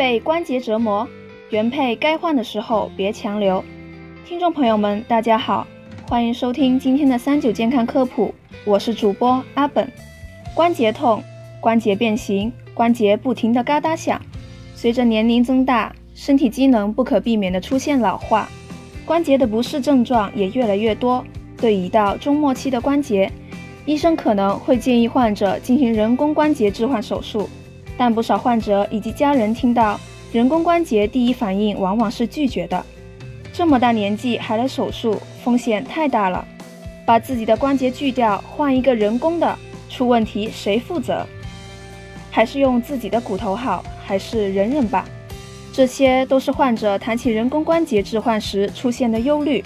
被关节折磨，原配该换的时候别强留。听众朋友们，大家好，欢迎收听今天的三九健康科普，我是主播阿本。关节痛，关节变形，关节不停的嘎哒响。随着年龄增大，身体机能不可避免的出现老化，关节的不适症状也越来越多。对已到中末期的关节，医生可能会建议患者进行人工关节置换手术。但不少患者以及家人听到人工关节，第一反应往往是拒绝的。这么大年纪还来手术，风险太大了。把自己的关节锯掉，换一个人工的，出问题谁负责？还是用自己的骨头好？还是忍忍吧？这些都是患者谈起人工关节置换时出现的忧虑。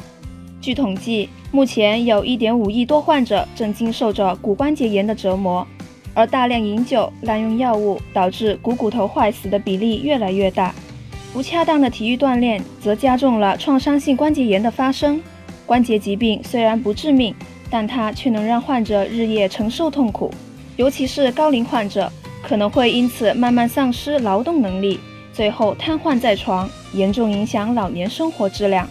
据统计，目前有一点五亿多患者正经受着骨关节炎的折磨。而大量饮酒、滥用药物导致股骨头坏死的比例越来越大，不恰当的体育锻炼则加重了创伤性关节炎的发生。关节疾病虽然不致命，但它却能让患者日夜承受痛苦，尤其是高龄患者，可能会因此慢慢丧失劳动能力，最后瘫痪在床，严重影响老年生活质量。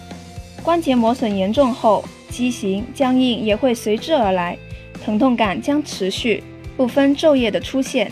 关节磨损严重后，畸形、僵硬也会随之而来，疼痛感将持续。不分昼夜的出现，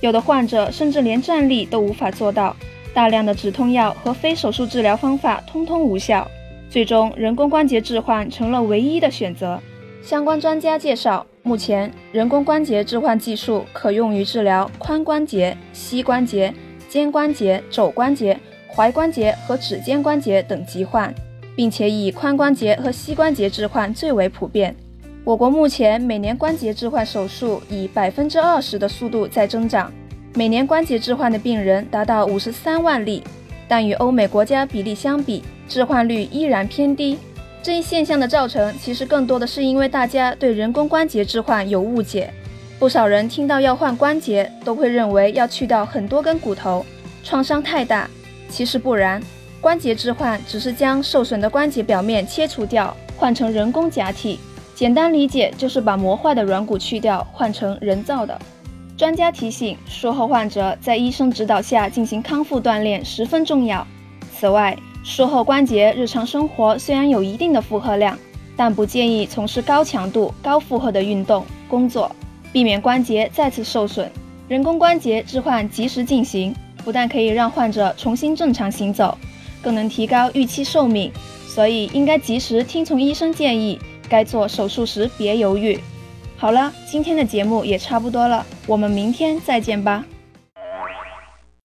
有的患者甚至连站立都无法做到。大量的止痛药和非手术治疗方法通通无效，最终人工关节置换成了唯一的选择。相关专家介绍，目前人工关节置换技术可用于治疗髋关节、膝关节、肩关节、肘关节、踝关节和指尖关节等疾患，并且以髋关节和膝关节置换最为普遍。我国目前每年关节置换手术以百分之二十的速度在增长，每年关节置换的病人达到五十三万例，但与欧美国家比例相比，置换率依然偏低。这一现象的造成，其实更多的是因为大家对人工关节置换有误解。不少人听到要换关节，都会认为要去掉很多根骨头，创伤太大。其实不然，关节置换只是将受损的关节表面切除掉，换成人工假体。简单理解就是把磨坏的软骨去掉，换成人造的。专家提醒，术后患者在医生指导下进行康复锻炼十分重要。此外，术后关节日常生活虽然有一定的负荷量，但不建议从事高强度、高负荷的运动、工作，避免关节再次受损。人工关节置换及时进行，不但可以让患者重新正常行走，更能提高预期寿命。所以应该及时听从医生建议。该做手术时别犹豫。好了，今天的节目也差不多了，我们明天再见吧。